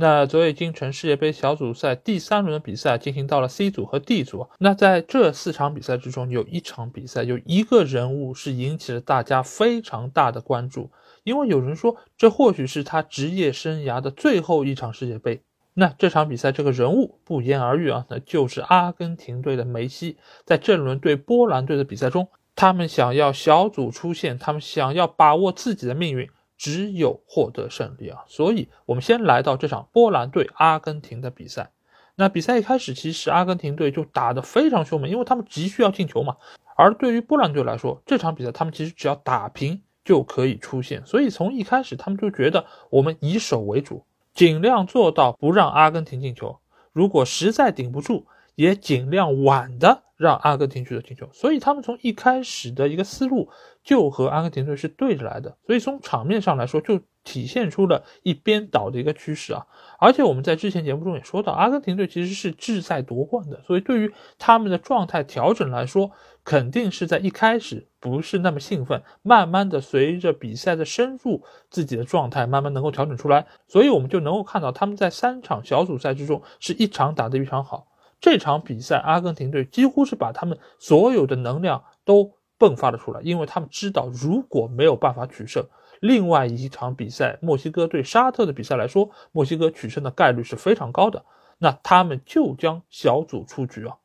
那昨夜今晨世界杯小组赛第三轮的比赛进行到了 C 组和 D 组。那在这四场比赛之中，有一场比赛有一个人物是引起了大家非常大的关注，因为有人说这或许是他职业生涯的最后一场世界杯。那这场比赛这个人物不言而喻啊，那就是阿根廷队的梅西。在这轮对波兰队的比赛中，他们想要小组出线，他们想要把握自己的命运。只有获得胜利啊！所以，我们先来到这场波兰对阿根廷的比赛。那比赛一开始，其实阿根廷队就打得非常凶猛，因为他们急需要进球嘛。而对于波兰队来说，这场比赛他们其实只要打平就可以出线。所以从一开始，他们就觉得我们以守为主，尽量做到不让阿根廷进球。如果实在顶不住，也尽量晚的让阿根廷取得进球。所以他们从一开始的一个思路。就和阿根廷队是对着来的，所以从场面上来说，就体现出了一边倒的一个趋势啊。而且我们在之前节目中也说到，阿根廷队其实是志在夺冠的，所以对于他们的状态调整来说，肯定是在一开始不是那么兴奋，慢慢的随着比赛的深入，自己的状态慢慢能够调整出来。所以我们就能够看到他们在三场小组赛之中是一场打得一场好。这场比赛，阿根廷队几乎是把他们所有的能量都。迸发了出来，因为他们知道，如果没有办法取胜，另外一场比赛，墨西哥对沙特的比赛来说，墨西哥取胜的概率是非常高的，那他们就将小组出局啊。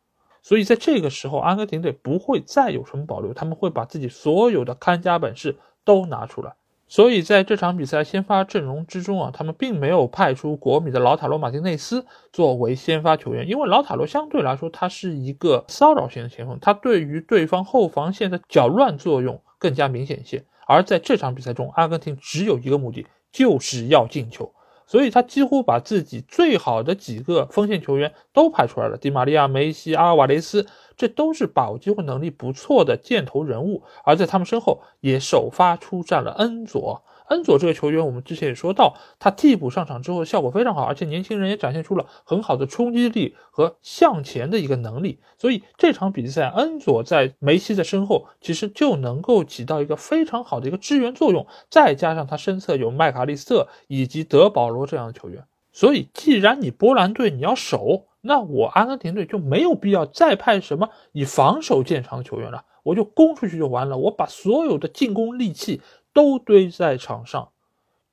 所以在这个时候，阿根廷队不会再有什么保留，他们会把自己所有的看家本事都拿出来。所以在这场比赛先发阵容之中啊，他们并没有派出国米的老塔罗马丁内斯作为先发球员，因为老塔罗相对来说他是一个骚扰型的前锋，他对于对方后防线的搅乱作用更加明显一些。而在这场比赛中，阿根廷只有一个目的，就是要进球。所以他几乎把自己最好的几个锋线球员都派出来了，迪玛利亚、梅西、阿尔瓦雷斯，这都是把握机会能力不错的箭头人物。而在他们身后也首发出战了恩佐。恩佐这个球员，我们之前也说到，他替补上场之后效果非常好，而且年轻人也展现出了很好的冲击力和向前的一个能力。所以这场比赛，恩佐在梅西的身后，其实就能够起到一个非常好的一个支援作用。再加上他身侧有麦卡利斯特以及德保罗这样的球员，所以既然你波兰队你要守，那我阿根廷队就没有必要再派什么以防守见长的球员了，我就攻出去就完了，我把所有的进攻利器。都堆在场上，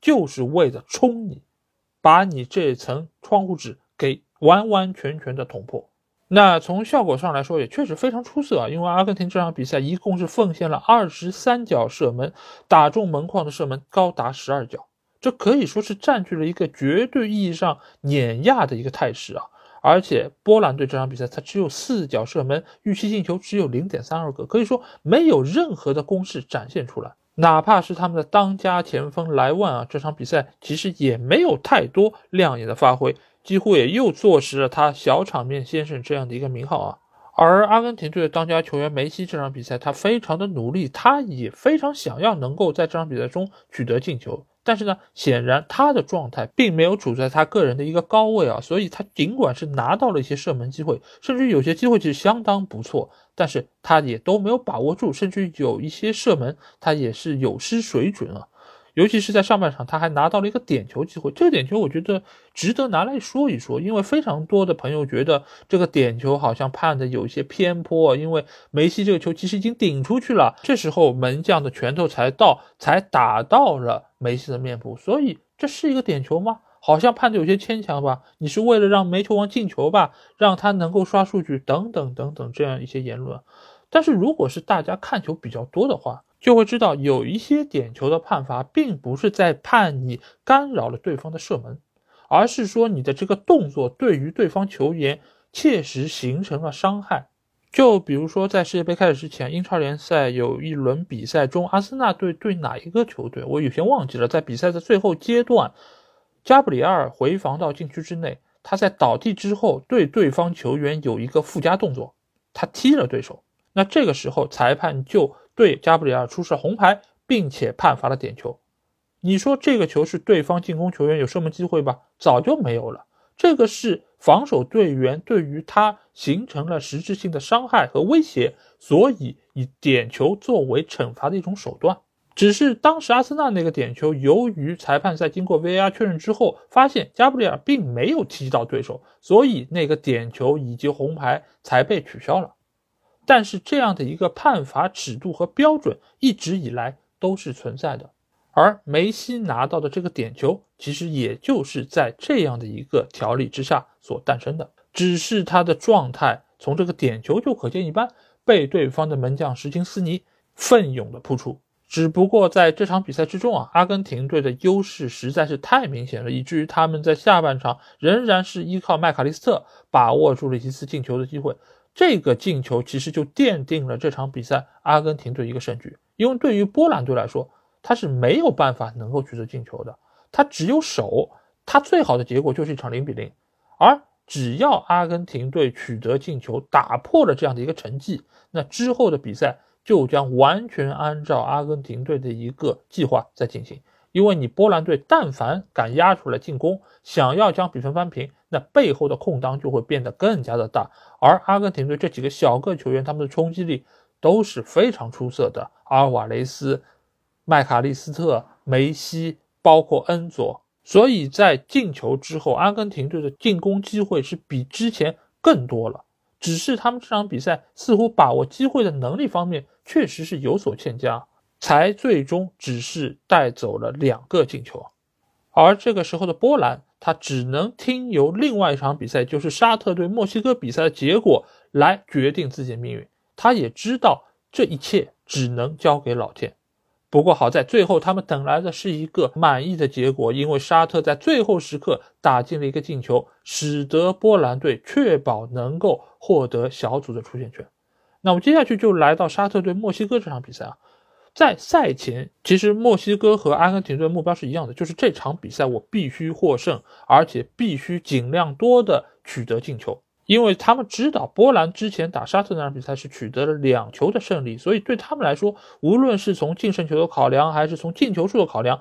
就是为了冲你，把你这层窗户纸给完完全全的捅破。那从效果上来说，也确实非常出色啊！因为阿根廷这场比赛一共是奉献了二十三脚射门，打中门框的射门高达十二脚，这可以说是占据了一个绝对意义上碾压的一个态势啊！而且波兰队这场比赛，他只有四脚射门，预期进球只有零点三二个，可以说没有任何的攻势展现出来。哪怕是他们的当家前锋莱万啊，这场比赛其实也没有太多亮眼的发挥，几乎也又坐实了他小场面先生这样的一个名号啊。而阿根廷队的当家球员梅西这场比赛，他非常的努力，他也非常想要能够在这场比赛中取得进球。但是呢，显然他的状态并没有处在他个人的一个高位啊，所以他尽管是拿到了一些射门机会，甚至有些机会其实相当不错，但是他也都没有把握住，甚至有一些射门他也是有失水准啊。尤其是在上半场，他还拿到了一个点球机会。这个点球我觉得值得拿来说一说，因为非常多的朋友觉得这个点球好像判的有一些偏颇。因为梅西这个球其实已经顶出去了，这时候门将的拳头才到，才打到了梅西的面部，所以这是一个点球吗？好像判的有些牵强吧？你是为了让梅球王进球吧，让他能够刷数据等等等等这样一些言论。但是如果是大家看球比较多的话，就会知道有一些点球的判罚，并不是在判你干扰了对方的射门，而是说你的这个动作对于对方球员切实形成了伤害。就比如说在世界杯开始之前，英超联赛有一轮比赛中，阿森纳队对哪一个球队，我有些忘记了。在比赛的最后阶段，加布里尔回防到禁区之内，他在倒地之后对对方球员有一个附加动作，他踢了对手。那这个时候裁判就对加布里尔出示红牌，并且判罚了点球。你说这个球是对方进攻球员有射门机会吧？早就没有了。这个是防守队员对于他形成了实质性的伤害和威胁，所以以点球作为惩罚的一种手段。只是当时阿森纳那个点球，由于裁判在经过 VAR 确认之后，发现加布里尔并没有踢到对手，所以那个点球以及红牌才被取消了。但是这样的一个判罚尺度和标准一直以来都是存在的。而梅西拿到的这个点球，其实也就是在这样的一个条例之下所诞生的。只是他的状态从这个点球就可见一斑，被对方的门将什金斯尼奋勇的扑出。只不过在这场比赛之中啊，阿根廷队的优势实在是太明显了，以至于他们在下半场仍然是依靠麦卡利斯特把握住了一次进球的机会。这个进球其实就奠定了这场比赛阿根廷队一个胜局，因为对于波兰队来说，他是没有办法能够取得进球的，他只有守，他最好的结果就是一场零比零。而只要阿根廷队取得进球，打破了这样的一个成绩，那之后的比赛。就将完全按照阿根廷队的一个计划在进行，因为你波兰队但凡敢压出来进攻，想要将比分扳平，那背后的空当就会变得更加的大。而阿根廷队这几个小个球员，他们的冲击力都是非常出色的，阿尔瓦雷斯、麦卡利斯特、梅西，包括恩佐，所以在进球之后，阿根廷队的进攻机会是比之前更多了。只是他们这场比赛似乎把握机会的能力方面确实是有所欠佳，才最终只是带走了两个进球。而这个时候的波兰，他只能听由另外一场比赛，就是沙特对墨西哥比赛的结果来决定自己的命运。他也知道这一切只能交给老天。不过好在最后他们等来的是一个满意的结果，因为沙特在最后时刻打进了一个进球，使得波兰队确保能够获得小组的出线权。那我们接下去就来到沙特对墨西哥这场比赛啊，在赛前其实墨西哥和阿根廷队目标是一样的，就是这场比赛我必须获胜，而且必须尽量多的取得进球。因为他们知道波兰之前打沙特那场比赛是取得了两球的胜利，所以对他们来说，无论是从净胜球的考量，还是从进球数的考量，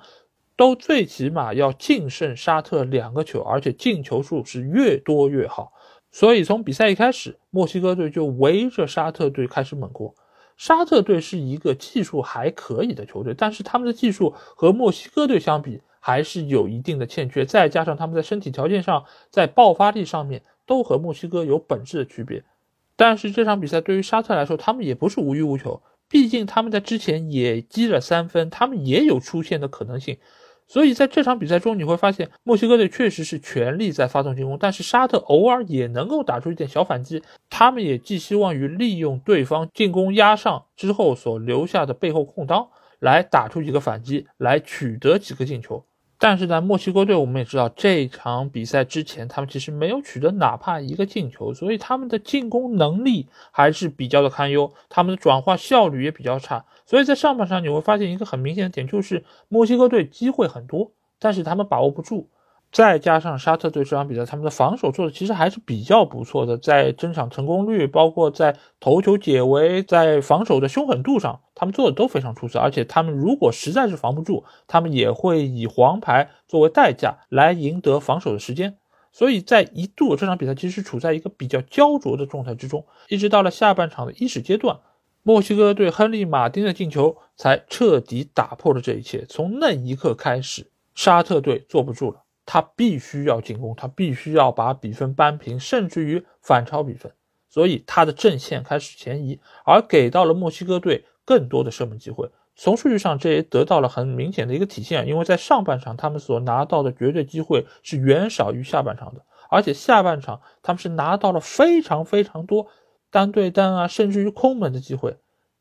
都最起码要净胜沙特两个球，而且进球数是越多越好。所以从比赛一开始，墨西哥队就围着沙特队开始猛攻。沙特队是一个技术还可以的球队，但是他们的技术和墨西哥队相比还是有一定的欠缺，再加上他们在身体条件上，在爆发力上面。都和墨西哥有本质的区别，但是这场比赛对于沙特来说，他们也不是无欲无求，毕竟他们在之前也积了三分，他们也有出线的可能性。所以在这场比赛中，你会发现墨西哥队确实是全力在发动进攻，但是沙特偶尔也能够打出一点小反击，他们也寄希望于利用对方进攻压上之后所留下的背后空当，来打出几个反击，来取得几个进球。但是在墨西哥队，我们也知道这场比赛之前，他们其实没有取得哪怕一个进球，所以他们的进攻能力还是比较的堪忧，他们的转化效率也比较差。所以在上半场你会发现一个很明显的点，就是墨西哥队机会很多，但是他们把握不住。再加上沙特队这场比赛，他们的防守做的其实还是比较不错的，在争抢成功率，包括在头球解围，在防守的凶狠度上，他们做的都非常出色。而且他们如果实在是防不住，他们也会以黄牌作为代价来赢得防守的时间。所以在一度这场比赛其实处在一个比较焦灼的状态之中，一直到了下半场的伊始阶段，墨西哥队亨利马丁的进球才彻底打破了这一切。从那一刻开始，沙特队坐不住了。他必须要进攻，他必须要把比分扳平，甚至于反超比分，所以他的阵线开始前移，而给到了墨西哥队更多的射门机会。从数据上，这也得到了很明显的一个体现，因为在上半场他们所拿到的绝对机会是远少于下半场的，而且下半场他们是拿到了非常非常多单对单啊，甚至于空门的机会，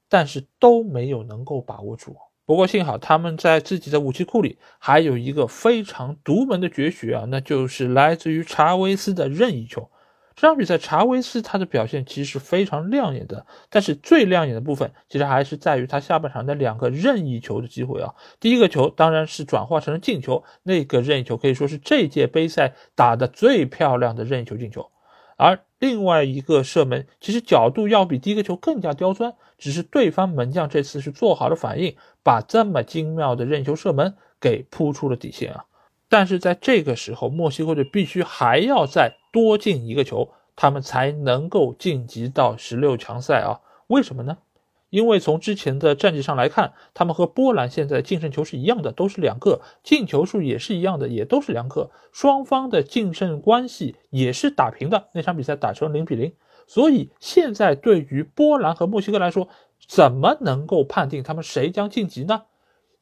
但是都没有能够把握住。不过幸好他们在自己的武器库里还有一个非常独门的绝学啊，那就是来自于查韦斯的任意球。这场比赛查韦斯他的表现其实是非常亮眼的，但是最亮眼的部分其实还是在于他下半场的两个任意球的机会啊。第一个球当然是转化成了进球，那个任意球可以说是这届杯赛打的最漂亮的任意球进球。而另外一个射门其实角度要比第一个球更加刁钻，只是对方门将这次是做好了反应，把这么精妙的任球射门给扑出了底线啊。但是在这个时候，墨西哥队必须还要再多进一个球，他们才能够晋级到十六强赛啊？为什么呢？因为从之前的战绩上来看，他们和波兰现在净胜球是一样的，都是两个，进球数也是一样的，也都是两个，双方的净胜关系也是打平的，那场比赛打成零比零。所以现在对于波兰和墨西哥来说，怎么能够判定他们谁将晋级呢？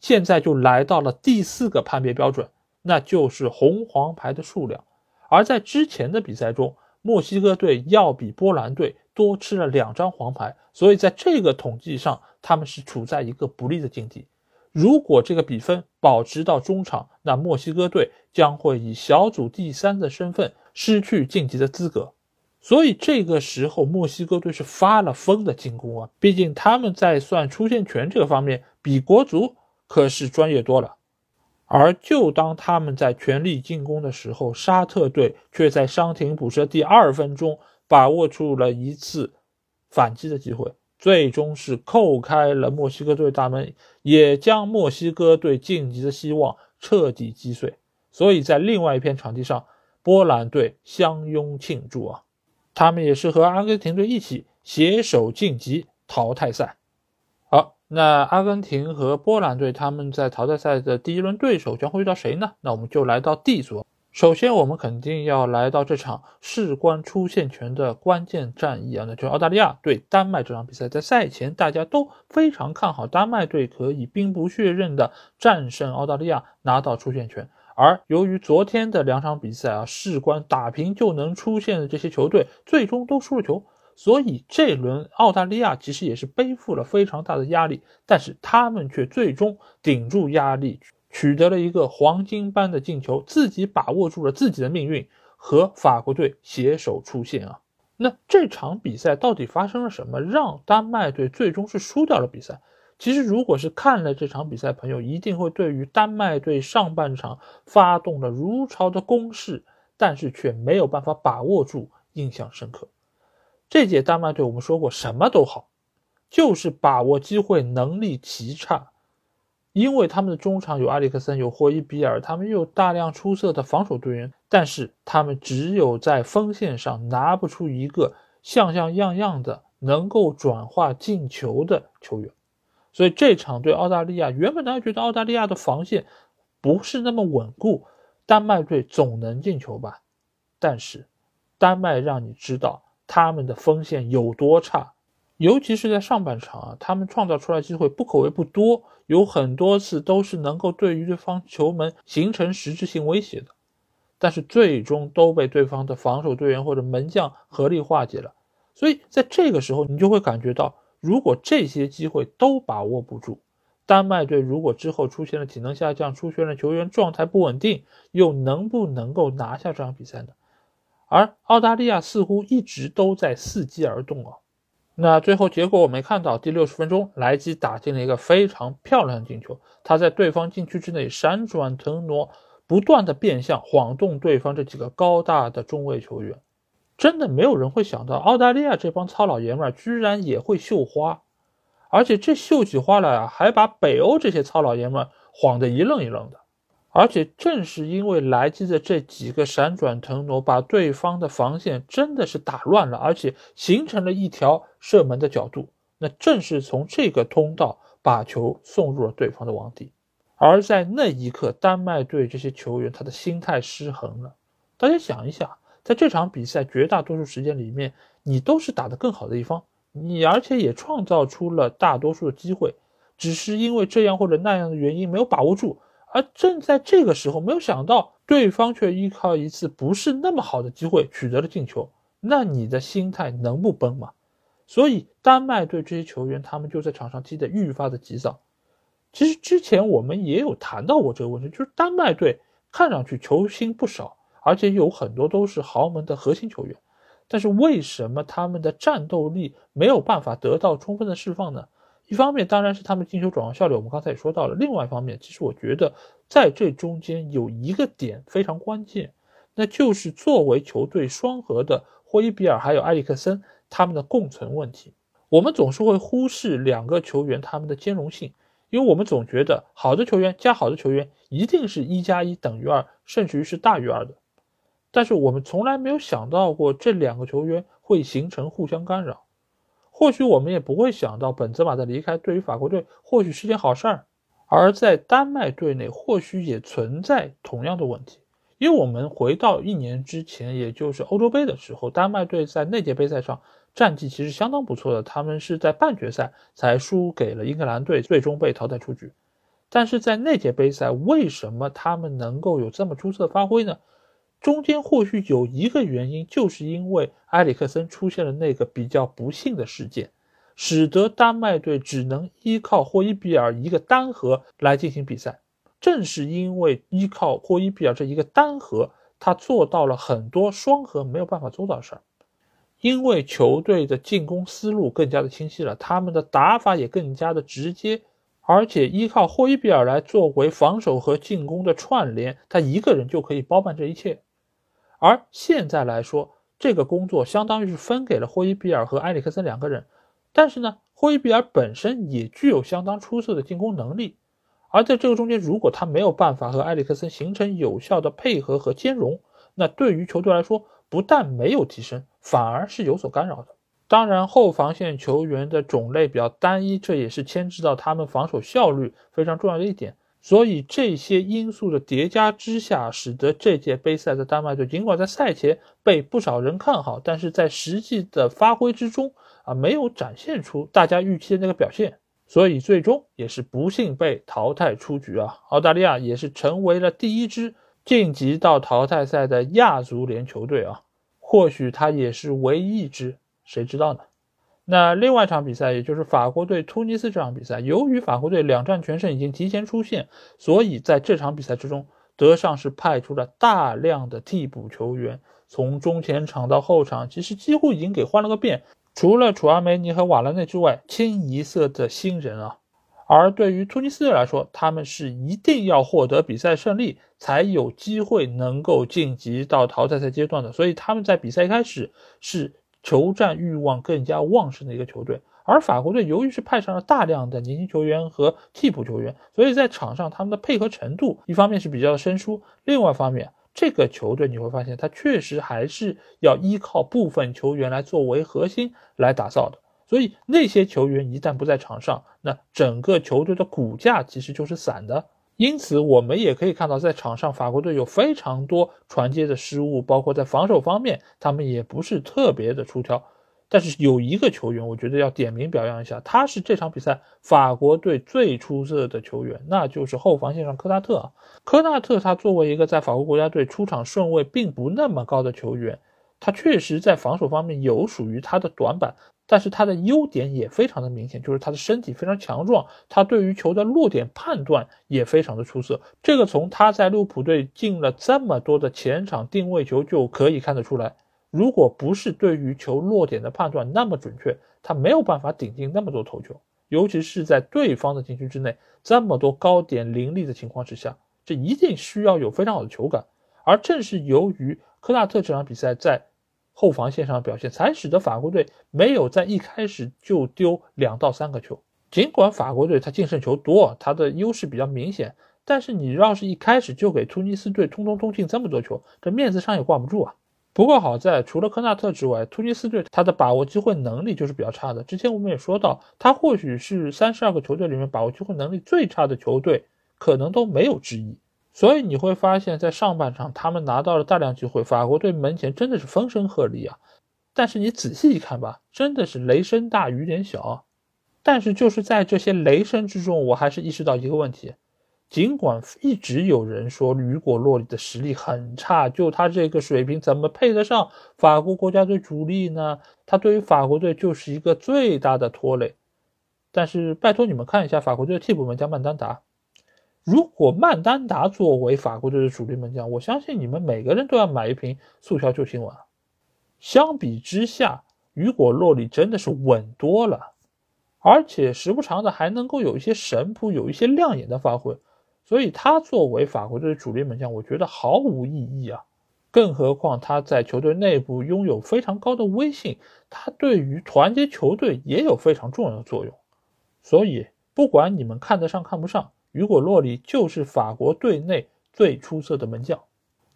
现在就来到了第四个判别标准，那就是红黄牌的数量。而在之前的比赛中，墨西哥队要比波兰队。多吃了两张黄牌，所以在这个统计上，他们是处在一个不利的境地。如果这个比分保持到中场，那墨西哥队将会以小组第三的身份失去晋级的资格。所以这个时候，墨西哥队是发了疯的进攻啊！毕竟他们在算出线权这个方面，比国足可是专业多了。而就当他们在全力进攻的时候，沙特队却在伤停补时第二分钟。把握住了一次反击的机会，最终是扣开了墨西哥队大门，也将墨西哥队晋级的希望彻底击碎。所以在另外一片场地上，波兰队相拥庆祝啊！他们也是和阿根廷队一起携手晋级淘汰赛。好，那阿根廷和波兰队他们在淘汰赛的第一轮对手将会遇到谁呢？那我们就来到 D 组。首先，我们肯定要来到这场事关出线权的关键战役啊，那就是澳大利亚对丹麦这场比赛。在赛前，大家都非常看好丹麦队可以兵不血刃的战胜澳大利亚，拿到出线权。而由于昨天的两场比赛啊，事关打平就能出线的这些球队，最终都输了球，所以这轮澳大利亚其实也是背负了非常大的压力，但是他们却最终顶住压力。取得了一个黄金般的进球，自己把握住了自己的命运，和法国队携手出线啊！那这场比赛到底发生了什么，让丹麦队最终是输掉了比赛？其实，如果是看了这场比赛，朋友一定会对于丹麦队上半场发动了如潮的攻势，但是却没有办法把握住，印象深刻。这届丹麦队我们说过，什么都好，就是把握机会能力极差。因为他们的中场有埃里克森，有霍伊比尔，他们又有大量出色的防守队员，但是他们只有在锋线上拿不出一个像像样样的能够转化进球的球员。所以这场对澳大利亚，原本大家觉得澳大利亚的防线不是那么稳固，丹麦队总能进球吧？但是丹麦让你知道他们的锋线有多差。尤其是在上半场啊，他们创造出来机会不可谓不多，有很多次都是能够对于对方球门形成实质性威胁的，但是最终都被对方的防守队员或者门将合力化解了。所以在这个时候，你就会感觉到，如果这些机会都把握不住，丹麦队如果之后出现了体能下降、出现了球员状态不稳定，又能不能够拿下这场比赛呢？而澳大利亚似乎一直都在伺机而动啊。那最后结果我没看到。第六十分钟，莱基打进了一个非常漂亮的进球。他在对方禁区之内闪转腾挪，不断的变向，晃动对方这几个高大的中卫球员。真的没有人会想到，澳大利亚这帮糙老爷们儿居然也会绣花，而且这绣起花来啊，还把北欧这些糙老爷们晃得一愣一愣的。而且正是因为莱基的这几个闪转腾挪，把对方的防线真的是打乱了，而且形成了一条射门的角度。那正是从这个通道把球送入了对方的网底。而在那一刻，丹麦队这些球员他的心态失衡了。大家想一想，在这场比赛绝大多数时间里面，你都是打得更好的一方，你而且也创造出了大多数的机会，只是因为这样或者那样的原因没有把握住。而正在这个时候，没有想到对方却依靠一次不是那么好的机会取得了进球，那你的心态能不崩吗？所以丹麦队这些球员，他们就在场上踢得愈发的急躁。其实之前我们也有谈到过这个问题，就是丹麦队看上去球星不少，而且有很多都是豪门的核心球员，但是为什么他们的战斗力没有办法得到充分的释放呢？一方面当然是他们进球转化效率，我们刚才也说到了。另外一方面，其实我觉得在这中间有一个点非常关键，那就是作为球队双核的霍伊比尔还有埃里克森他们的共存问题。我们总是会忽视两个球员他们的兼容性，因为我们总觉得好的球员加好的球员一定是一加一等于二，甚至于是大于二的。但是我们从来没有想到过这两个球员会形成互相干扰。或许我们也不会想到本泽马的离开对于法国队或许是件好事儿，而在丹麦队内或许也存在同样的问题。因为我们回到一年之前，也就是欧洲杯的时候，丹麦队在那届杯赛上战绩其实相当不错的，他们是在半决赛才输给了英格兰队，最终被淘汰出局。但是在那届杯赛，为什么他们能够有这么出色的发挥呢？中间或许有一个原因，就是因为埃里克森出现了那个比较不幸的事件，使得丹麦队只能依靠霍伊比尔一个单核来进行比赛。正是因为依靠霍伊比尔这一个单核，他做到了很多双核没有办法做到的事儿。因为球队的进攻思路更加的清晰了，他们的打法也更加的直接，而且依靠霍伊比尔来作为防守和进攻的串联，他一个人就可以包办这一切。而现在来说，这个工作相当于是分给了霍伊比尔和埃里克森两个人，但是呢，霍伊比尔本身也具有相当出色的进攻能力。而在这个中间，如果他没有办法和埃里克森形成有效的配合和兼容，那对于球队来说，不但没有提升，反而是有所干扰的。当然，后防线球员的种类比较单一，这也是牵制到他们防守效率非常重要的一点。所以这些因素的叠加之下，使得这届杯赛的丹麦队尽管在赛前被不少人看好，但是在实际的发挥之中啊，没有展现出大家预期的那个表现。所以最终也是不幸被淘汰出局啊！澳大利亚也是成为了第一支晋级到淘汰赛的亚足联球队啊，或许他也是唯一一支，谁知道呢？那另外一场比赛，也就是法国队突尼斯这场比赛，由于法国队两战全胜已经提前出线，所以在这场比赛之中，德尚是派出了大量的替补球员，从中前场到后场，其实几乎已经给换了个遍。除了楚阿梅尼和瓦拉内之外，清一色的新人啊。而对于突尼斯队来说，他们是一定要获得比赛胜利，才有机会能够晋级到淘汰赛阶段的。所以他们在比赛一开始是求战欲望更加旺盛的一个球队。而法国队由于是派上了大量的年轻球员和替补球员，所以在场上他们的配合程度一方面是比较的生疏，另外一方面。这个球队你会发现，他确实还是要依靠部分球员来作为核心来打造的。所以那些球员一旦不在场上，那整个球队的骨架其实就是散的。因此，我们也可以看到，在场上法国队有非常多传接的失误，包括在防守方面，他们也不是特别的出挑。但是有一个球员，我觉得要点名表扬一下，他是这场比赛法国队最出色的球员，那就是后防线上科纳特。啊科纳特他作为一个在法国国家队出场顺位并不那么高的球员，他确实在防守方面有属于他的短板，但是他的优点也非常的明显，就是他的身体非常强壮，他对于球的落点判断也非常的出色。这个从他在利物浦队进了这么多的前场定位球就可以看得出来。如果不是对于球落点的判断那么准确，他没有办法顶进那么多头球，尤其是在对方的禁区之内这么多高点凌厉的情况之下，这一定需要有非常好的球感。而正是由于科纳特这场比赛在后防线上表现，才使得法国队没有在一开始就丢两到三个球。尽管法国队他净胜球多，他的优势比较明显，但是你要是一开始就给突尼斯队通通通进这么多球，这面子上也挂不住啊。不过好在，除了科纳特之外，突尼斯队他的把握机会能力就是比较差的。之前我们也说到，他或许是三十二个球队里面把握机会能力最差的球队，可能都没有之一。所以你会发现在上半场，他们拿到了大量机会，法国队门前真的是风声鹤唳啊。但是你仔细一看吧，真的是雷声大雨点小。但是就是在这些雷声之中，我还是意识到一个问题。尽管一直有人说雨果·洛里的实力很差，就他这个水平怎么配得上法国国家队主力呢？他对于法国队就是一个最大的拖累。但是拜托你们看一下法国队的替补门将曼丹达，如果曼丹达作为法国队的主力门将，我相信你们每个人都要买一瓶速效救心丸。相比之下，雨果·洛里真的是稳多了，而且时不常的还能够有一些神扑，有一些亮眼的发挥。所以他作为法国队的主力门将，我觉得毫无意义啊。更何况他在球队内部拥有非常高的威信，他对于团结球队也有非常重要的作用。所以，不管你们看得上看不上，雨果·洛里就是法国队内最出色的门将。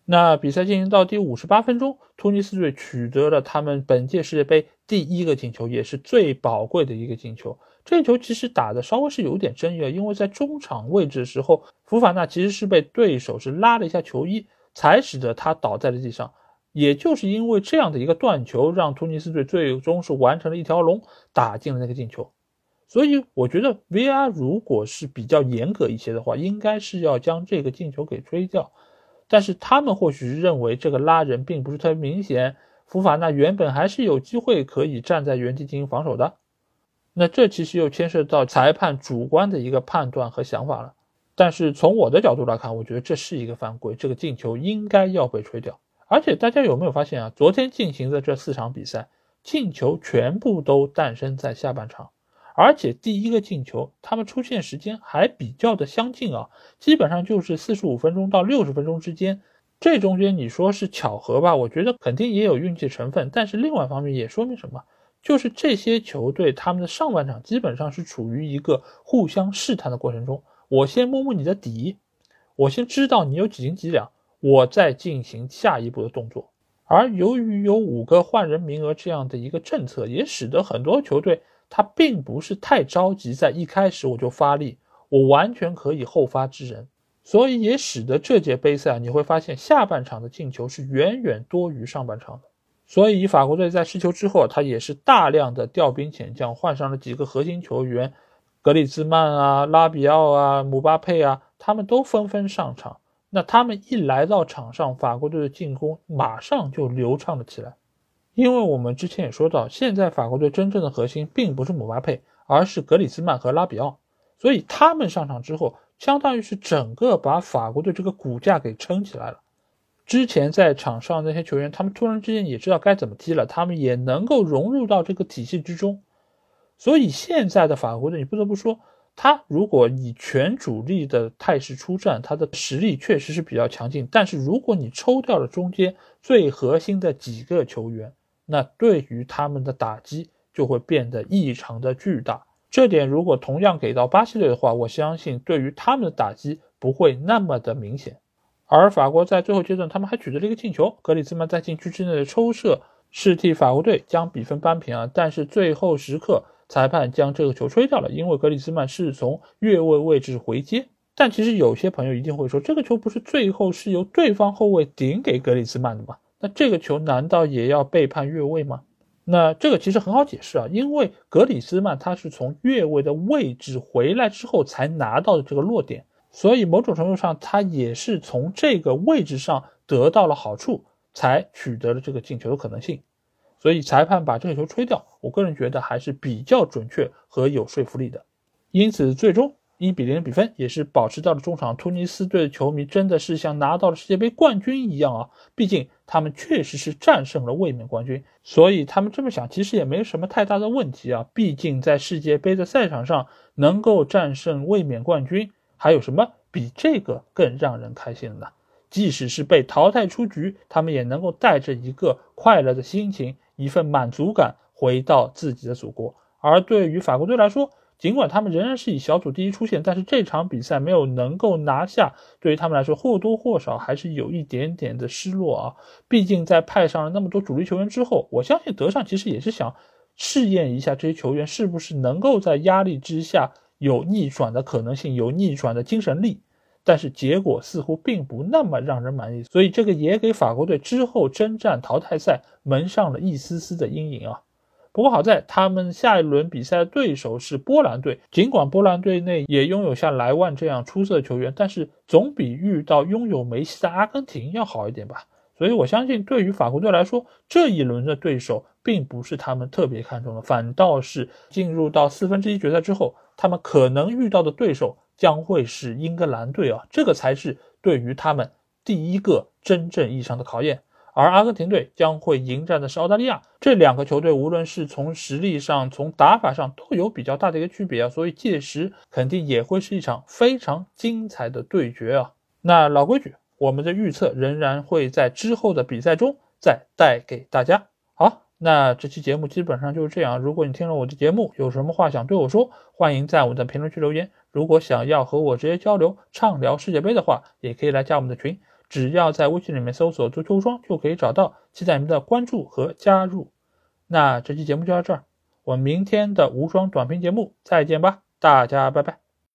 那比赛进行到第五十八分钟，突尼斯队取得了他们本届世界杯第一个进球，也是最宝贵的一个进球。这球其实打的稍微是有点争议啊，因为在中场位置的时候，福法纳其实是被对手是拉了一下球衣。才使得他倒在了地上，也就是因为这样的一个断球，让突尼斯队最终是完成了一条龙，打进了那个进球。所以我觉得 VR 如果是比较严格一些的话，应该是要将这个进球给吹掉。但是他们或许是认为这个拉人并不是特别明显，福法纳原本还是有机会可以站在原地进行防守的。那这其实又牵涉到裁判主观的一个判断和想法了。但是从我的角度来看，我觉得这是一个犯规，这个进球应该要被吹掉。而且大家有没有发现啊？昨天进行的这四场比赛，进球全部都诞生在下半场，而且第一个进球他们出现时间还比较的相近啊，基本上就是四十五分钟到六十分钟之间。这中间你说是巧合吧？我觉得肯定也有运气成分。但是另外一方面也说明什么？就是这些球队他们的上半场基本上是处于一个互相试探的过程中。我先摸摸你的底，我先知道你有几斤几两，我再进行下一步的动作。而由于有五个换人名额这样的一个政策，也使得很多球队他并不是太着急在一开始我就发力，我完全可以后发制人。所以也使得这届杯赛你会发现下半场的进球是远远多于上半场的。所以法国队在失球之后，他也是大量的调兵遣将，换上了几个核心球员。格里兹曼啊，拉比奥啊，姆巴佩啊，他们都纷纷上场。那他们一来到场上，法国队的进攻马上就流畅了起来。因为我们之前也说到，现在法国队真正的核心并不是姆巴佩，而是格里兹曼和拉比奥。所以他们上场之后，相当于是整个把法国队这个骨架给撑起来了。之前在场上那些球员，他们突然之间也知道该怎么踢了，他们也能够融入到这个体系之中。所以现在的法国队，你不得不说，他如果以全主力的态势出战，他的实力确实是比较强劲。但是如果你抽掉了中间最核心的几个球员，那对于他们的打击就会变得异常的巨大。这点如果同样给到巴西队的话，我相信对于他们的打击不会那么的明显。而法国在最后阶段，他们还取得了一个进球，格里兹曼在禁区之内的抽射是替法国队将比分扳平啊。但是最后时刻。裁判将这个球吹掉了，因为格里兹曼是从越位位置回接。但其实有些朋友一定会说，这个球不是最后是由对方后卫顶给格里兹曼的吗？那这个球难道也要被判越位吗？那这个其实很好解释啊，因为格里兹曼他是从越位的位置回来之后才拿到的这个落点，所以某种程度上他也是从这个位置上得到了好处，才取得了这个进球的可能性。所以裁判把这个球吹掉，我个人觉得还是比较准确和有说服力的。因此，最终一比零的比分也是保持到了中场。突尼斯队的球迷真的是像拿到了世界杯冠军一样啊！毕竟他们确实是战胜了卫冕冠军，所以他们这么想其实也没什么太大的问题啊。毕竟在世界杯的赛场上能够战胜卫冕冠军，还有什么比这个更让人开心的呢？即使是被淘汰出局，他们也能够带着一个快乐的心情。一份满足感回到自己的祖国，而对于法国队来说，尽管他们仍然是以小组第一出线，但是这场比赛没有能够拿下，对于他们来说或多或少还是有一点点的失落啊。毕竟在派上了那么多主力球员之后，我相信德尚其实也是想试验一下这些球员是不是能够在压力之下有逆转的可能性，有逆转的精神力。但是结果似乎并不那么让人满意，所以这个也给法国队之后征战淘汰赛蒙上了一丝丝的阴影啊。不过好在他们下一轮比赛的对手是波兰队，尽管波兰队内也拥有像莱万这样出色的球员，但是总比遇到拥有梅西的阿根廷要好一点吧。所以我相信，对于法国队来说，这一轮的对手并不是他们特别看重的，反倒是进入到四分之一决赛之后，他们可能遇到的对手。将会是英格兰队啊，这个才是对于他们第一个真正意义上的考验。而阿根廷队将会迎战的是澳大利亚，这两个球队无论是从实力上、从打法上都有比较大的一个区别啊，所以届时肯定也会是一场非常精彩的对决啊。那老规矩，我们的预测仍然会在之后的比赛中再带给大家。好，那这期节目基本上就是这样。如果你听了我的节目，有什么话想对我说，欢迎在我的评论区留言。如果想要和我直接交流畅聊世界杯的话，也可以来加我们的群，只要在微信里面搜索“足球无双”就可以找到。期待您的关注和加入。那这期节目就到这儿，我们明天的无双短评节目再见吧，大家拜拜。